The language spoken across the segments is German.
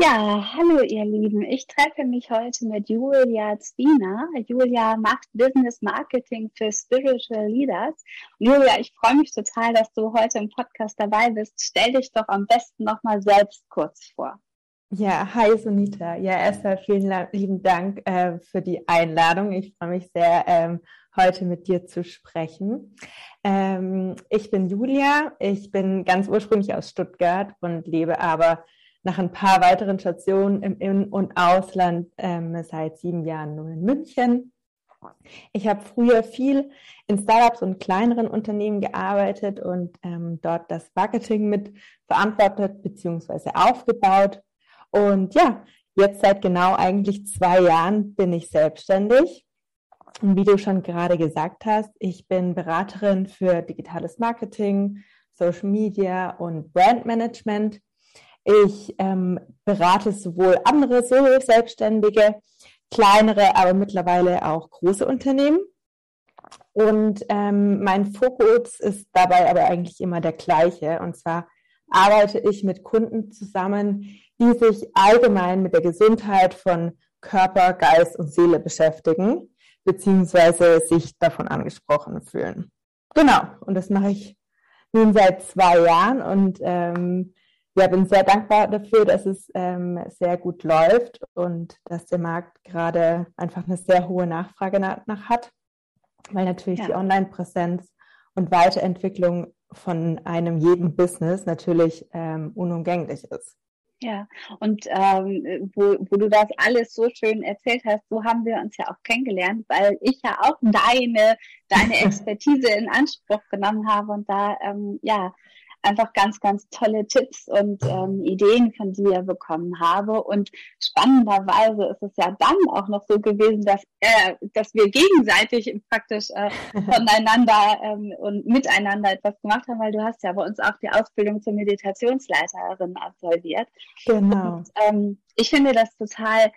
Ja, hallo ihr Lieben. Ich treffe mich heute mit Julia Zwiener. Julia macht Business Marketing für Spiritual Leaders. Julia, ich freue mich total, dass du heute im Podcast dabei bist. Stell dich doch am besten nochmal selbst kurz vor. Ja, hi Sunita. Ja, erstmal vielen lieben Dank äh, für die Einladung. Ich freue mich sehr, ähm, heute mit dir zu sprechen. Ähm, ich bin Julia. Ich bin ganz ursprünglich aus Stuttgart und lebe aber nach ein paar weiteren Stationen im In- und Ausland ähm, seit sieben Jahren nur in München. Ich habe früher viel in Startups und kleineren Unternehmen gearbeitet und ähm, dort das Marketing mit verantwortet bzw. aufgebaut. Und ja, jetzt seit genau eigentlich zwei Jahren bin ich selbstständig. Und wie du schon gerade gesagt hast, ich bin Beraterin für digitales Marketing, Social Media und Brandmanagement ich ähm, berate sowohl andere Solo-Selbstständige, kleinere, aber mittlerweile auch große Unternehmen. Und ähm, mein Fokus ist dabei aber eigentlich immer der gleiche. Und zwar arbeite ich mit Kunden zusammen, die sich allgemein mit der Gesundheit von Körper, Geist und Seele beschäftigen, beziehungsweise sich davon angesprochen fühlen. Genau, und das mache ich nun seit zwei Jahren und ähm, ja, bin sehr dankbar dafür, dass es ähm, sehr gut läuft und dass der Markt gerade einfach eine sehr hohe Nachfrage nach, nach hat, weil natürlich ja. die Online-Präsenz und Weiterentwicklung von einem jeden Business natürlich ähm, unumgänglich ist. Ja, und ähm, wo, wo du das alles so schön erzählt hast, so haben wir uns ja auch kennengelernt, weil ich ja auch deine, deine Expertise in Anspruch genommen habe und da ähm, ja einfach ganz, ganz tolle Tipps und ähm, Ideen von dir bekommen habe. Und spannenderweise ist es ja dann auch noch so gewesen, dass, äh, dass wir gegenseitig praktisch äh, voneinander ähm, und miteinander etwas gemacht haben, weil du hast ja bei uns auch die Ausbildung zur Meditationsleiterin absolviert. Genau. Und, ähm, ich finde das total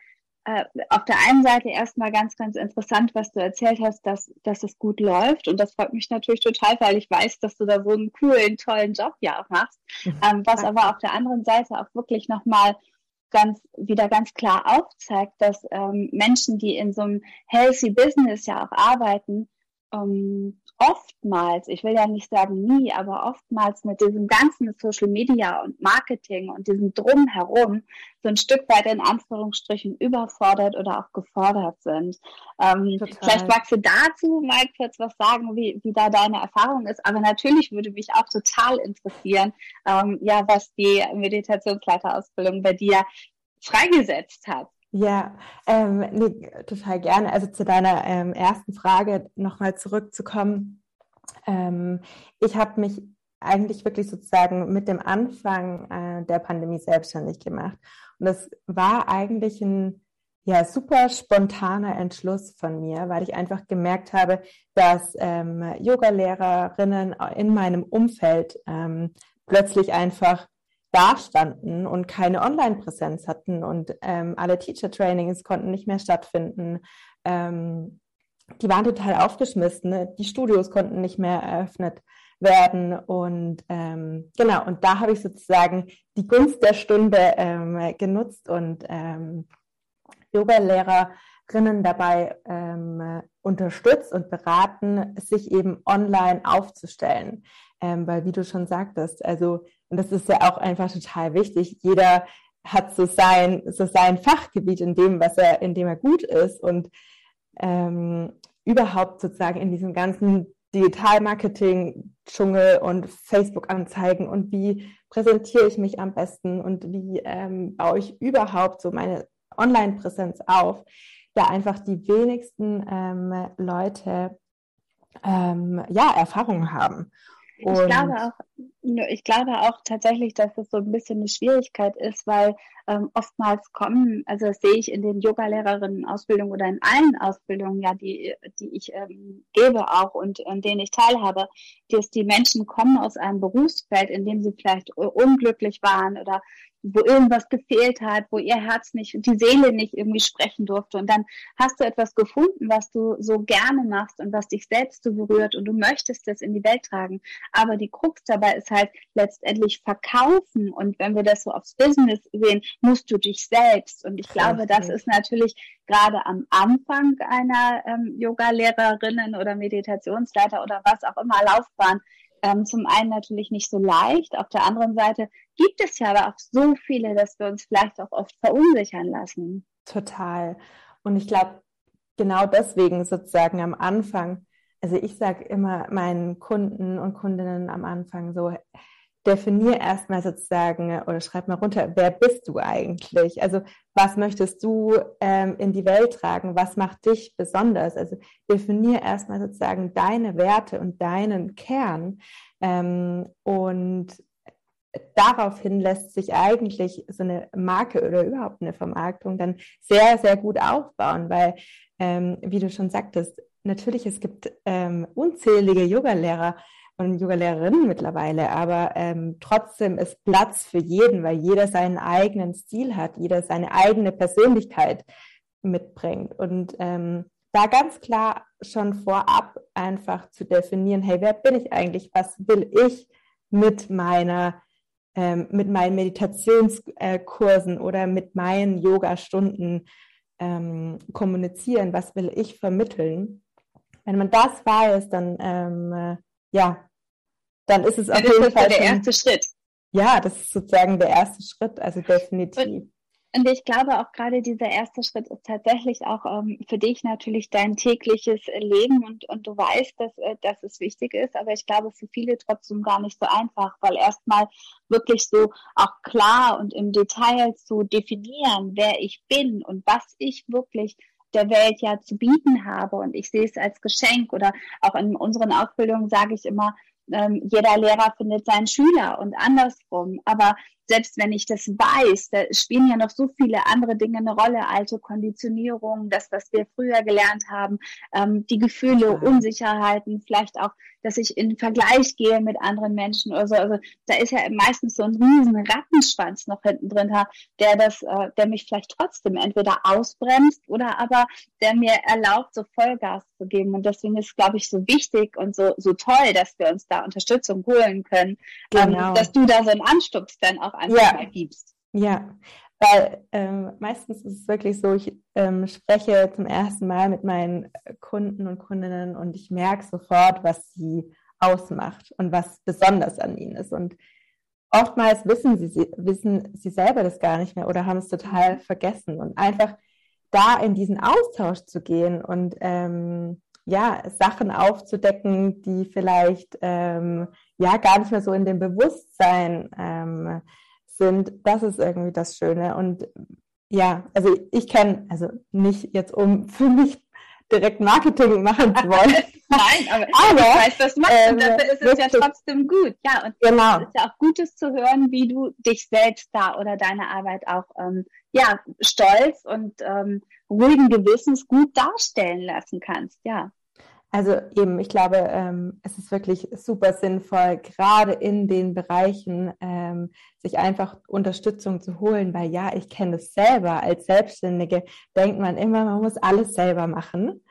äh, auf der einen Seite erstmal ganz, ganz interessant, was du erzählt hast, dass, dass es gut läuft. Und das freut mich natürlich total, weil ich weiß, dass du da so einen coolen, tollen Job ja auch machst. Mhm. Ähm, was aber auf der anderen Seite auch wirklich nochmal ganz, wieder ganz klar aufzeigt, dass ähm, Menschen, die in so einem healthy Business ja auch arbeiten, ähm, oftmals, ich will ja nicht sagen nie, aber oftmals mit diesem ganzen Social Media und Marketing und diesem Drumherum so ein Stück weit in Anführungsstrichen überfordert oder auch gefordert sind. Ähm, vielleicht magst du dazu mal kurz was sagen, wie, wie da deine Erfahrung ist. Aber natürlich würde mich auch total interessieren, ähm, ja, was die Meditationsleiterausbildung bei dir freigesetzt hat. Ja, ähm, nee, total gerne. Also zu deiner ähm, ersten Frage nochmal zurückzukommen. Ähm, ich habe mich eigentlich wirklich sozusagen mit dem Anfang äh, der Pandemie selbstständig gemacht. Und das war eigentlich ein ja, super spontaner Entschluss von mir, weil ich einfach gemerkt habe, dass ähm, Yoga-Lehrerinnen in meinem Umfeld ähm, plötzlich einfach dastanden und keine Online-Präsenz hatten und ähm, alle Teacher-Trainings konnten nicht mehr stattfinden. Ähm, die waren total aufgeschmissen. Ne? Die Studios konnten nicht mehr eröffnet werden und ähm, genau und da habe ich sozusagen die Gunst der Stunde ähm, genutzt und ähm, Yoga-Lehrerinnen dabei ähm, unterstützt und beraten, sich eben online aufzustellen, weil wie du schon sagtest, also und das ist ja auch einfach total wichtig. Jeder hat so sein, so sein Fachgebiet in dem, was er, in dem er gut ist und ähm, überhaupt sozusagen in diesem ganzen Digital-Marketing-Dschungel und Facebook-Anzeigen und wie präsentiere ich mich am besten und wie ähm, baue ich überhaupt so meine Online-Präsenz auf, da einfach die wenigsten ähm, Leute ähm, ja Erfahrungen haben. Und ich glaube auch, ich glaube auch tatsächlich, dass es so ein bisschen eine Schwierigkeit ist, weil ähm, oftmals kommen, also das sehe ich in den Yoga-Lehrerinnen-Ausbildungen oder in allen Ausbildungen, ja, die, die ich ähm, gebe auch und an denen ich teilhabe, dass die Menschen kommen aus einem Berufsfeld, in dem sie vielleicht unglücklich waren oder wo irgendwas gefehlt hat, wo ihr Herz nicht, die Seele nicht irgendwie sprechen durfte. Und dann hast du etwas gefunden, was du so gerne machst und was dich selbst so berührt und du möchtest das in die Welt tragen. Aber die Krux dabei ist halt letztendlich verkaufen. Und wenn wir das so aufs Business sehen, musst du dich selbst. Und ich glaube, das ist natürlich gerade am Anfang einer ähm, Yoga-Lehrerinnen oder Meditationsleiter oder was auch immer Laufbahn ähm, zum einen natürlich nicht so leicht. Auf der anderen Seite gibt es ja aber auch so viele, dass wir uns vielleicht auch oft verunsichern lassen. Total. Und ich glaube, genau deswegen sozusagen am Anfang, also ich sage immer meinen Kunden und Kundinnen am Anfang so, definier erstmal sozusagen oder schreib mal runter, wer bist du eigentlich? Also was möchtest du ähm, in die Welt tragen? Was macht dich besonders? Also definier erstmal sozusagen deine Werte und deinen Kern. Ähm, und daraufhin lässt sich eigentlich so eine Marke oder überhaupt eine Vermarktung dann sehr, sehr gut aufbauen, weil, ähm, wie du schon sagtest, natürlich, es gibt ähm, unzählige Yoga-Lehrer, und Yoga-Lehrerinnen mittlerweile, aber ähm, trotzdem ist Platz für jeden, weil jeder seinen eigenen Stil hat, jeder seine eigene Persönlichkeit mitbringt. Und ähm, da ganz klar schon vorab einfach zu definieren, hey, wer bin ich eigentlich? Was will ich mit meiner ähm, mit meinen Meditationskursen oder mit meinen Yoga-Stunden ähm, kommunizieren? Was will ich vermitteln? Wenn man das weiß, dann ähm, ja, dann ist es auf jeden Fall der schon, erste Schritt. Ja, das ist sozusagen der erste Schritt, also definitiv. Und, und ich glaube auch gerade dieser erste Schritt ist tatsächlich auch ähm, für dich natürlich dein tägliches Leben und, und du weißt, dass, äh, dass es wichtig ist, aber ich glaube für viele trotzdem gar nicht so einfach, weil erstmal wirklich so auch klar und im Detail zu definieren, wer ich bin und was ich wirklich der Welt ja zu bieten habe und ich sehe es als Geschenk oder auch in unseren Ausbildungen sage ich immer, ähm, jeder Lehrer findet seinen Schüler und andersrum. Aber selbst wenn ich das weiß, da spielen ja noch so viele andere Dinge eine Rolle, alte Konditionierungen, das, was wir früher gelernt haben, ähm, die Gefühle, Unsicherheiten, vielleicht auch, dass ich in Vergleich gehe mit anderen Menschen oder so. Also da ist ja meistens so ein riesen Rattenschwanz noch hinten drin, der das, äh, der mich vielleicht trotzdem entweder ausbremst oder aber der mir erlaubt, so Vollgas zu geben. Und deswegen ist, glaube ich, so wichtig und so, so toll, dass wir uns da Unterstützung holen können, ähm, genau. ähm, dass du da so einen Anstups dann auch einfach ja. mal gibst. Ja, weil ähm, meistens ist es wirklich so, ich ähm, spreche zum ersten Mal mit meinen Kunden und Kundinnen und ich merke sofort, was sie ausmacht und was besonders an ihnen ist. Und oftmals wissen sie, wissen sie selber das gar nicht mehr oder haben es total vergessen. Und einfach da in diesen Austausch zu gehen und ähm, ja, Sachen aufzudecken, die vielleicht ähm, ja gar nicht mehr so in dem Bewusstsein ähm, sind, das ist irgendwie das Schöne. Und ja, also ich kenne, also nicht jetzt um für mich direkt Marketing machen zu wollen. Nein, aber, aber ich weiß, was machst ähm, und dafür ist es ja trotzdem gut. Ja, und genau. es ist ja auch Gutes zu hören, wie du dich selbst da oder deine Arbeit auch ähm, ja, stolz und ähm, ruhigen Gewissens gut darstellen lassen kannst, ja. Also eben, ich glaube, ähm, es ist wirklich super sinnvoll, gerade in den Bereichen ähm, sich einfach Unterstützung zu holen, weil ja, ich kenne es selber. Als Selbstständige denkt man immer, man muss alles selber machen.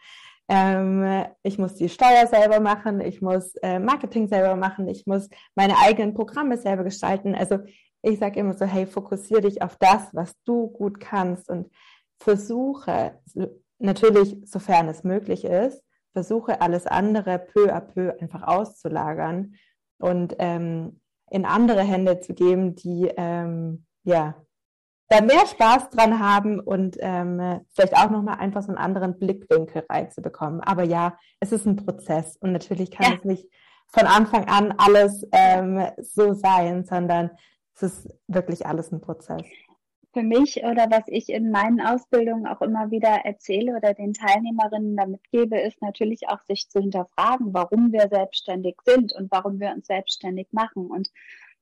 Ähm, ich muss die Steuer selber machen, ich muss äh, Marketing selber machen, ich muss meine eigenen Programme selber gestalten. Also ich sage immer so, hey, fokussiere dich auf das, was du gut kannst und versuche natürlich, sofern es möglich ist, versuche alles andere peu à peu einfach auszulagern und ähm, in andere Hände zu geben, die ähm, ja da mehr Spaß dran haben und ähm, vielleicht auch nochmal einfach so einen anderen Blickwinkel reinzubekommen. Aber ja, es ist ein Prozess und natürlich kann ja. es nicht von Anfang an alles ähm, so sein, sondern es ist wirklich alles ein Prozess. Für mich oder was ich in meinen Ausbildungen auch immer wieder erzähle oder den Teilnehmerinnen damit gebe, ist natürlich auch sich zu hinterfragen, warum wir selbstständig sind und warum wir uns selbstständig machen. Und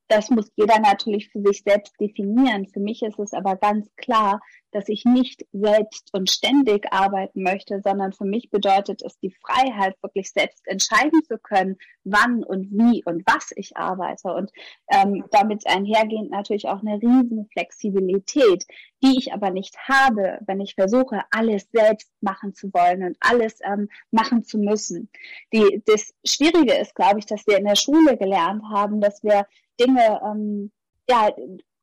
das muss jeder natürlich für sich selbst definieren. Für mich ist es aber ganz klar, dass ich nicht selbst und ständig arbeiten möchte, sondern für mich bedeutet es die Freiheit, wirklich selbst entscheiden zu können, wann und wie und was ich arbeite. Und ähm, damit einhergehend natürlich auch eine riesen Flexibilität, die ich aber nicht habe, wenn ich versuche, alles selbst machen zu wollen und alles ähm, machen zu müssen. Die, das Schwierige ist, glaube ich, dass wir in der Schule gelernt haben, dass wir Dinge ähm, ja,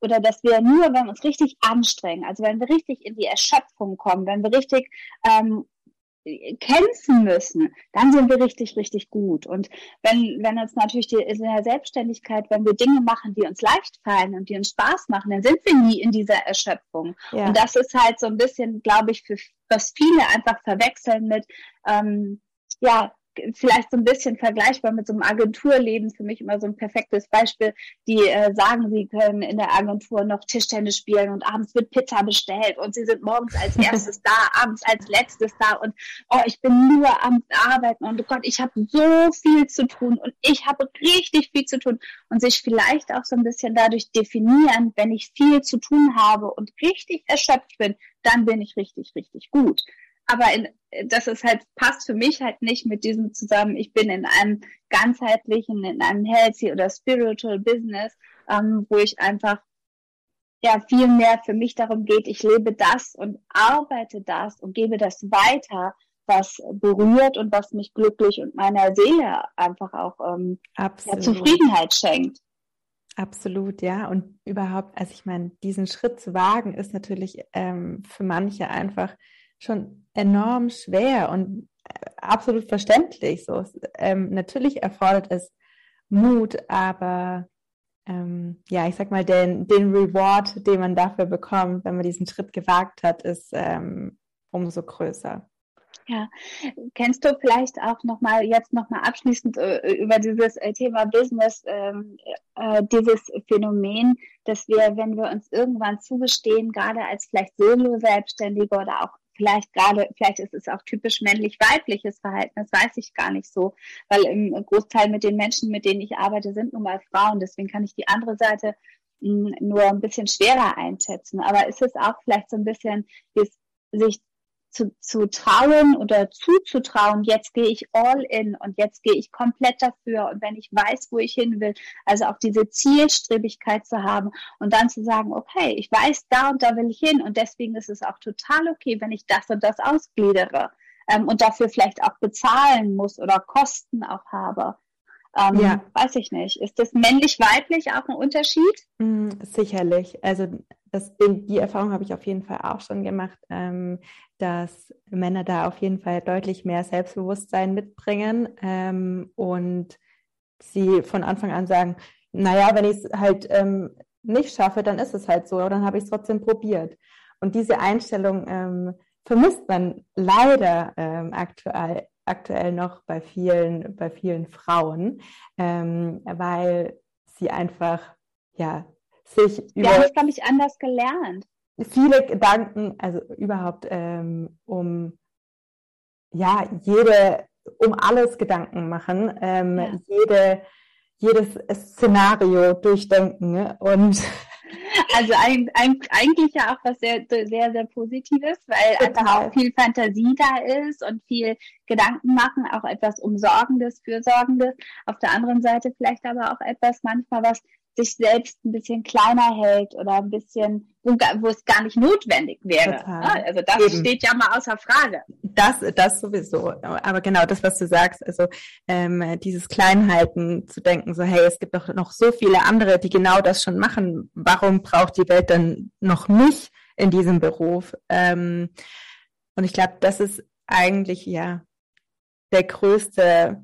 oder dass wir nur, wenn wir uns richtig anstrengen, also wenn wir richtig in die Erschöpfung kommen, wenn wir richtig ähm, kämpfen müssen, dann sind wir richtig, richtig gut. Und wenn, wenn uns natürlich die, in der Selbstständigkeit, wenn wir Dinge machen, die uns leicht fallen und die uns Spaß machen, dann sind wir nie in dieser Erschöpfung. Ja. Und das ist halt so ein bisschen, glaube ich, für was viele einfach verwechseln mit, ähm, ja, vielleicht so ein bisschen vergleichbar mit so einem Agenturleben, für mich immer so ein perfektes Beispiel, die äh, sagen, sie können in der Agentur noch Tischtennis spielen und abends wird Pizza bestellt und sie sind morgens als erstes da, abends als letztes da und oh, ich bin nur am Arbeiten und oh Gott, ich habe so viel zu tun und ich habe richtig viel zu tun. Und sich vielleicht auch so ein bisschen dadurch definieren, wenn ich viel zu tun habe und richtig erschöpft bin, dann bin ich richtig, richtig gut aber in, das ist halt, passt für mich halt nicht mit diesem zusammen, ich bin in einem ganzheitlichen, in einem healthy oder spiritual Business, ähm, wo ich einfach ja viel mehr für mich darum geht, ich lebe das und arbeite das und gebe das weiter, was berührt und was mich glücklich und meiner Seele einfach auch ähm, ja, Zufriedenheit schenkt. Absolut, ja. Und überhaupt, also ich meine, diesen Schritt zu wagen, ist natürlich ähm, für manche einfach schon enorm schwer und äh, absolut verständlich. So, ähm, natürlich erfordert es Mut, aber ähm, ja, ich sag mal, den, den Reward, den man dafür bekommt, wenn man diesen Schritt gewagt hat, ist ähm, umso größer. Ja, kennst du vielleicht auch nochmal, jetzt nochmal abschließend äh, über dieses äh, Thema Business, ähm, äh, dieses Phänomen, dass wir, wenn wir uns irgendwann zugestehen, gerade als vielleicht Solo-Selbstständige oder auch vielleicht gerade, vielleicht ist es auch typisch männlich-weibliches Verhalten, das weiß ich gar nicht so, weil im Großteil mit den Menschen, mit denen ich arbeite, sind nun mal Frauen, deswegen kann ich die andere Seite hm, nur ein bisschen schwerer einschätzen. Aber ist es auch vielleicht so ein bisschen, sich zu, zu trauen oder zuzutrauen, jetzt gehe ich all in und jetzt gehe ich komplett dafür und wenn ich weiß, wo ich hin will, also auch diese Zielstrebigkeit zu haben und dann zu sagen, okay, ich weiß, da und da will ich hin und deswegen ist es auch total okay, wenn ich das und das ausgliedere ähm, und dafür vielleicht auch bezahlen muss oder Kosten auch habe. Ähm, ja. Weiß ich nicht. Ist das männlich-weiblich auch ein Unterschied? Mm, sicherlich. Also das, die Erfahrung habe ich auf jeden Fall auch schon gemacht, ähm, dass Männer da auf jeden Fall deutlich mehr Selbstbewusstsein mitbringen ähm, und sie von Anfang an sagen, naja, wenn ich es halt ähm, nicht schaffe, dann ist es halt so, dann habe ich es trotzdem probiert. Und diese Einstellung ähm, vermisst man leider ähm, aktuell, aktuell noch bei vielen, bei vielen Frauen, ähm, weil sie einfach ja sich über. Ja, das glaube ich anders gelernt. Viele Gedanken, also überhaupt ähm, um ja jede, um alles Gedanken machen, ähm, ja. jede, jedes Szenario durchdenken ne? und also ein, ein, eigentlich ja auch was sehr, sehr, sehr Positives, weil Total. einfach auch viel Fantasie da ist und viel Gedanken machen, auch etwas Umsorgendes, Fürsorgendes. Auf der anderen Seite vielleicht aber auch etwas manchmal, was sich selbst ein bisschen kleiner hält oder ein bisschen, wo, wo es gar nicht notwendig wäre. Total. Also das Eben. steht ja mal außer Frage. Das, das sowieso. Aber genau das, was du sagst, also ähm, dieses Kleinhalten zu denken, so hey, es gibt doch noch so viele andere, die genau das schon machen. Warum braucht die Welt dann noch mich in diesem Beruf? Ähm, und ich glaube, das ist eigentlich ja der größte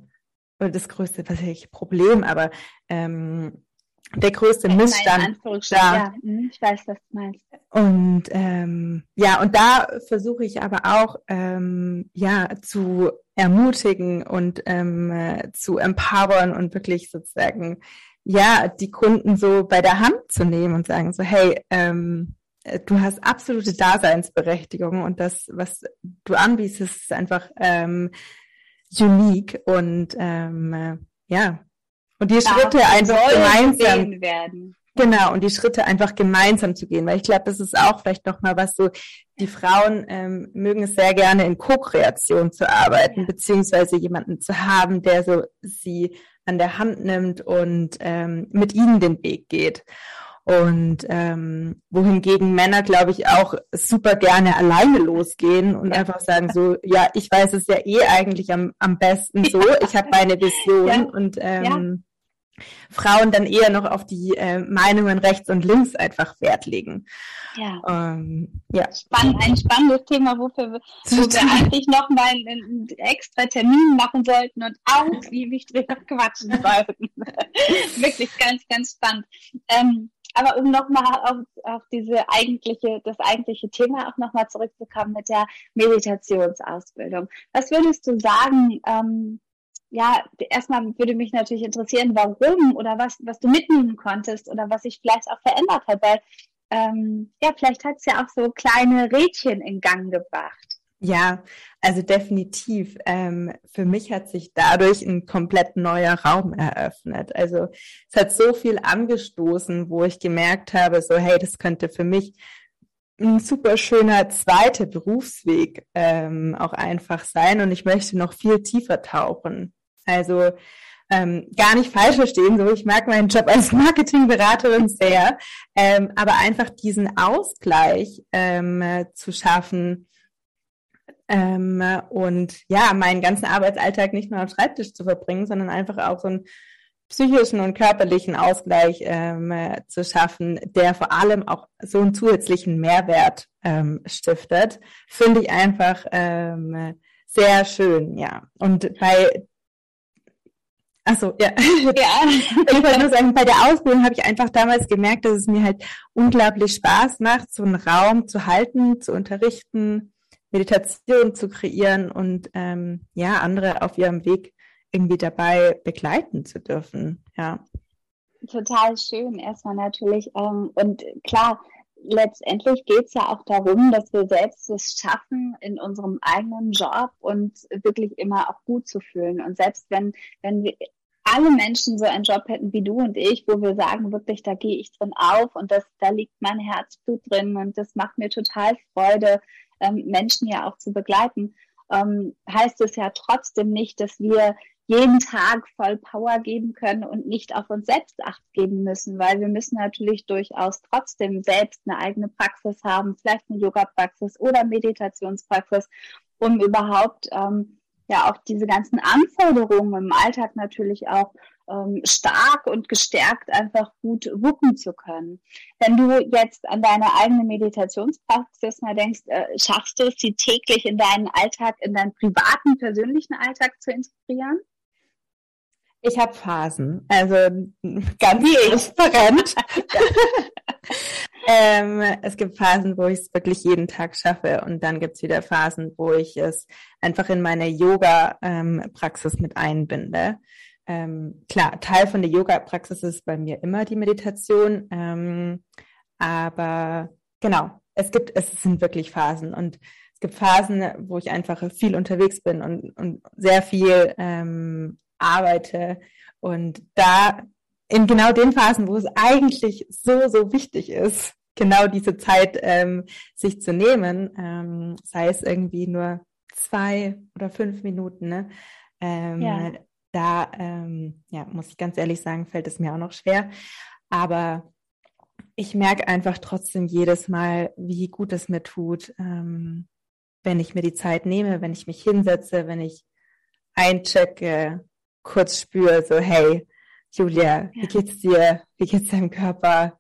oder das größte, was ich Problem, aber ähm, der größte Missstand da. Ja, hm, ich weiß, was du meinst. Und ähm, ja, und da versuche ich aber auch ähm, ja zu ermutigen und ähm, äh, zu empowern und wirklich sozusagen ja die Kunden so bei der Hand zu nehmen und sagen so hey ähm, äh, du hast absolute Daseinsberechtigung und das, was du anbietest, ist einfach ähm, unique und ähm, äh, ja. Und die Schritte einfach gemeinsam werden. Genau, und die Schritte einfach gemeinsam zu gehen, weil ich glaube, das ist auch vielleicht nochmal was so, die Frauen ähm, mögen es sehr gerne in Co-Kreation zu arbeiten, beziehungsweise jemanden zu haben, der so sie an der Hand nimmt und ähm, mit ihnen den Weg geht. Und ähm, wohingegen Männer, glaube ich, auch super gerne alleine losgehen und ja. einfach sagen so, ja, ich weiß es ja eh eigentlich am, am besten so, ich habe meine Vision ja. und ähm, Frauen dann eher noch auf die äh, Meinungen rechts und links einfach Wert legen. Ja. Ähm, ja. Spann ein spannendes Thema, wofür wir, wo wir eigentlich noch mal einen, extra Termin machen sollten und ausgiebig drüber quatschen sollten. Wirklich ganz, ganz spannend. Ähm, aber um nochmal auf, auf diese eigentliche, das eigentliche Thema auch nochmal zurückzukommen mit der Meditationsausbildung. Was würdest du sagen, ähm, ja, erstmal würde mich natürlich interessieren, warum oder was, was du mitnehmen konntest oder was sich vielleicht auch verändert hat, weil ähm, ja, vielleicht hat es ja auch so kleine Rädchen in Gang gebracht. Ja, also definitiv. Ähm, für mich hat sich dadurch ein komplett neuer Raum eröffnet. Also es hat so viel angestoßen, wo ich gemerkt habe, so hey, das könnte für mich ein super schöner zweiter Berufsweg ähm, auch einfach sein und ich möchte noch viel tiefer tauchen. Also ähm, gar nicht falsch verstehen, so ich mag meinen Job als Marketingberaterin sehr, ähm, aber einfach diesen Ausgleich ähm, zu schaffen ähm, und ja, meinen ganzen Arbeitsalltag nicht nur am Schreibtisch zu verbringen, sondern einfach auch so einen psychischen und körperlichen Ausgleich ähm, zu schaffen, der vor allem auch so einen zusätzlichen Mehrwert ähm, stiftet, finde ich einfach sehr schön, ja. Und bei Achso, ja. ja. Ich wollte nur sagen, bei der Ausbildung habe ich einfach damals gemerkt, dass es mir halt unglaublich Spaß macht, so einen Raum zu halten, zu unterrichten, Meditation zu kreieren und ähm, ja, andere auf ihrem Weg irgendwie dabei begleiten zu dürfen. Ja. Total schön, erstmal natürlich. Ähm, und klar, letztendlich geht es ja auch darum, dass wir selbst es schaffen, in unserem eigenen Job uns wirklich immer auch gut zu fühlen. Und selbst wenn, wenn wir alle Menschen so einen Job hätten wie du und ich, wo wir sagen, wirklich, da gehe ich drin auf und das, da liegt mein Herzblut drin und das macht mir total Freude, ähm, Menschen ja auch zu begleiten, ähm, heißt es ja trotzdem nicht, dass wir jeden Tag voll Power geben können und nicht auf uns selbst acht geben müssen, weil wir müssen natürlich durchaus trotzdem selbst eine eigene Praxis haben, vielleicht eine Yoga-Praxis oder Meditationspraxis, um überhaupt ähm, ja auch diese ganzen Anforderungen im Alltag natürlich auch ähm, stark und gestärkt einfach gut wuppen zu können. Wenn du jetzt an deine eigene Meditationspraxis mal denkst, äh, schaffst du es, sie täglich in deinen Alltag, in deinen privaten, persönlichen Alltag zu integrieren? Ich habe Phasen, also ganz transparent. ähm, es gibt Phasen, wo ich es wirklich jeden Tag schaffe und dann gibt es wieder Phasen, wo ich es einfach in meine Yoga-Praxis ähm, mit einbinde. Ähm, klar, Teil von der Yoga-Praxis ist bei mir immer die Meditation, ähm, aber genau, es gibt, es sind wirklich Phasen und es gibt Phasen, wo ich einfach viel unterwegs bin und, und sehr viel ähm, arbeite. Und da in genau den Phasen, wo es eigentlich so, so wichtig ist, genau diese Zeit ähm, sich zu nehmen, ähm, sei es irgendwie nur zwei oder fünf Minuten, ne? Ähm, ja. da ähm, ja, muss ich ganz ehrlich sagen, fällt es mir auch noch schwer. Aber ich merke einfach trotzdem jedes Mal, wie gut es mir tut, ähm, wenn ich mir die Zeit nehme, wenn ich mich hinsetze, wenn ich einchecke, kurz spüre, so, hey, Julia, ja. wie geht's dir? Wie geht's deinem Körper?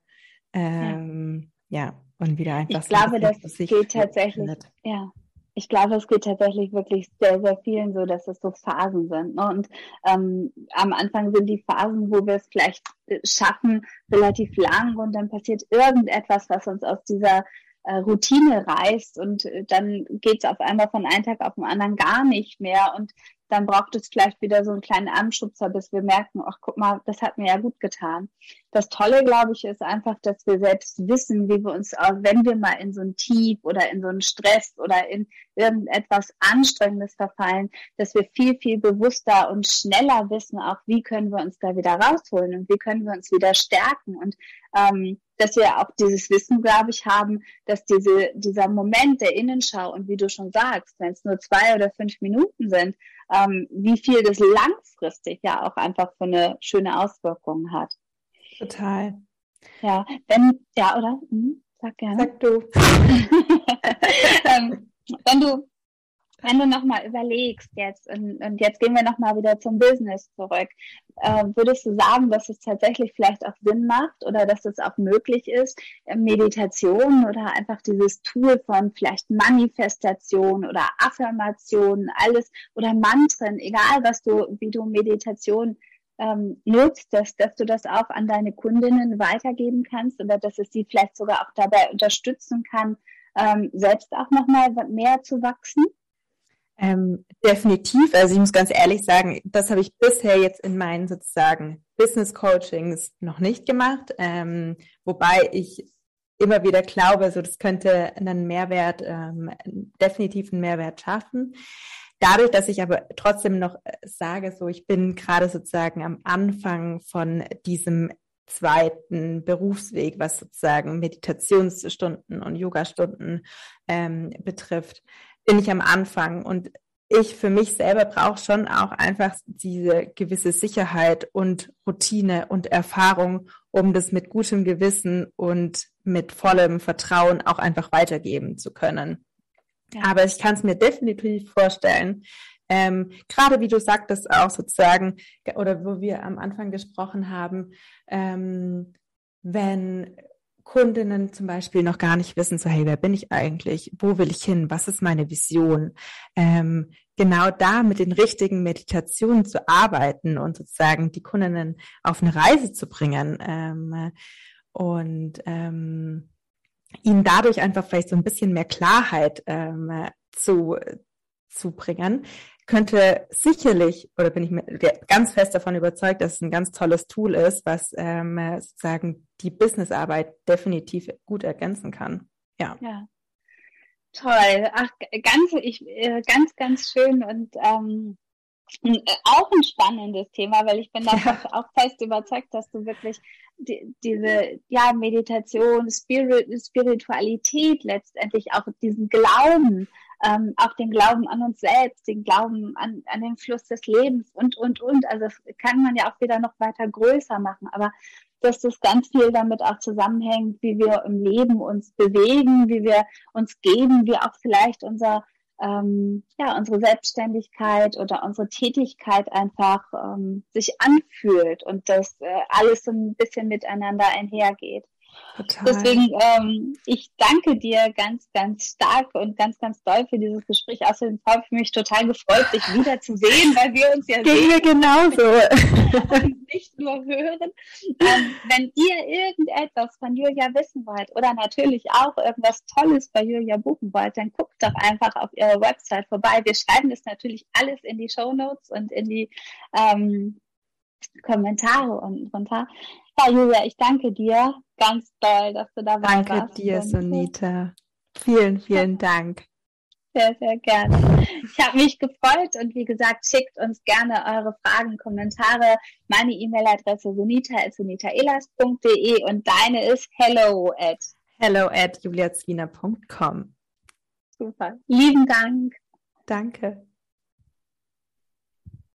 Ähm, ja. ja. und wieder einfach Ich so, glaube, das geht tatsächlich, findet. ja. Ich glaube, es geht tatsächlich wirklich sehr, sehr vielen so, dass es so Phasen sind. Ne? Und ähm, am Anfang sind die Phasen, wo wir es vielleicht äh, schaffen, relativ lang und dann passiert irgendetwas, was uns aus dieser äh, Routine reißt und äh, dann geht es auf einmal von einem Tag auf den anderen gar nicht mehr. Und dann braucht es vielleicht wieder so einen kleinen Anschubser, bis wir merken, ach guck mal, das hat mir ja gut getan. Das Tolle, glaube ich, ist einfach, dass wir selbst wissen, wie wir uns, wenn wir mal in so ein Tief oder in so einen Stress oder in irgendetwas Anstrengendes verfallen, dass wir viel, viel bewusster und schneller wissen, auch wie können wir uns da wieder rausholen und wie können wir uns wieder stärken und ähm, dass wir auch dieses Wissen, glaube ich, haben, dass diese, dieser Moment der Innenschau und wie du schon sagst, wenn es nur zwei oder fünf Minuten sind, ähm, wie viel das langfristig ja auch einfach für eine schöne Auswirkung hat. Total. Ja, wenn, ja, oder? Hm, sag gerne. Sag du. ähm, wenn du wenn du nochmal überlegst jetzt, und, und, jetzt gehen wir nochmal wieder zum Business zurück, äh, würdest du sagen, dass es tatsächlich vielleicht auch Sinn macht oder dass es auch möglich ist, Meditation oder einfach dieses Tool von vielleicht Manifestation oder Affirmation, alles oder Mantren, egal was du, wie du Meditation ähm, nutzt, dass, dass du das auch an deine Kundinnen weitergeben kannst oder dass es sie vielleicht sogar auch dabei unterstützen kann, ähm, selbst auch nochmal mehr zu wachsen? Ähm, definitiv. Also ich muss ganz ehrlich sagen, das habe ich bisher jetzt in meinen sozusagen Business Coachings noch nicht gemacht. Ähm, wobei ich immer wieder glaube, so das könnte einen Mehrwert, ähm, definitiv einen Mehrwert schaffen. Dadurch, dass ich aber trotzdem noch äh, sage, so ich bin gerade sozusagen am Anfang von diesem zweiten Berufsweg, was sozusagen Meditationsstunden und Yogastunden ähm, betrifft, bin ich am Anfang und ich für mich selber brauche schon auch einfach diese gewisse Sicherheit und Routine und Erfahrung, um das mit gutem Gewissen und mit vollem Vertrauen auch einfach weitergeben zu können. Ja. Aber ich kann es mir definitiv vorstellen, ähm, gerade wie du sagtest auch sozusagen, oder wo wir am Anfang gesprochen haben, ähm, wenn Kundinnen zum Beispiel noch gar nicht wissen, so hey, wer bin ich eigentlich? Wo will ich hin? Was ist meine Vision? Ähm, genau da mit den richtigen Meditationen zu arbeiten und sozusagen die Kundinnen auf eine Reise zu bringen ähm, und ähm, ihnen dadurch einfach vielleicht so ein bisschen mehr Klarheit ähm, zu, zu bringen, könnte sicherlich, oder bin ich mir ganz fest davon überzeugt, dass es ein ganz tolles Tool ist, was ähm, sozusagen die Businessarbeit definitiv gut ergänzen kann. Ja. ja. Toll. Ach, ganz, ich, äh, ganz, ganz schön und ähm, äh, auch ein spannendes Thema, weil ich bin davon ja. auch fest überzeugt, dass du wirklich die, diese ja Meditation, Spirit, Spiritualität letztendlich auch diesen Glauben ähm, auch den Glauben an uns selbst, den Glauben an, an den Fluss des Lebens und, und, und. Also das kann man ja auch wieder noch weiter größer machen. Aber dass das ganz viel damit auch zusammenhängt, wie wir im Leben uns bewegen, wie wir uns geben, wie auch vielleicht unser ähm, ja, unsere Selbstständigkeit oder unsere Tätigkeit einfach ähm, sich anfühlt und dass äh, alles so ein bisschen miteinander einhergeht. Total. Deswegen, ähm, ich danke dir ganz, ganz stark und ganz, ganz doll für dieses Gespräch. Außerdem habe ich mich total gefreut, dich wiederzusehen, weil wir uns ja Ging sehen. mir genauso. und nicht nur hören. Ähm, wenn ihr irgendetwas von Julia wissen wollt oder natürlich auch irgendwas Tolles bei Julia buchen wollt, dann guckt doch einfach auf ihre Website vorbei. Wir schreiben das natürlich alles in die Show Notes und in die ähm, Kommentare unten drunter. Ja, Julia, ich danke dir ganz doll, dass du dabei danke warst. Danke dir, Sonita. Vielen, vielen Dank. Sehr, sehr gerne. Ich habe mich gefreut und wie gesagt, schickt uns gerne eure Fragen, Kommentare. Meine E-Mail-Adresse sonita.sonitaelas.de und deine ist hello at hello at juliazwiener.com. Super. Lieben Dank. Danke.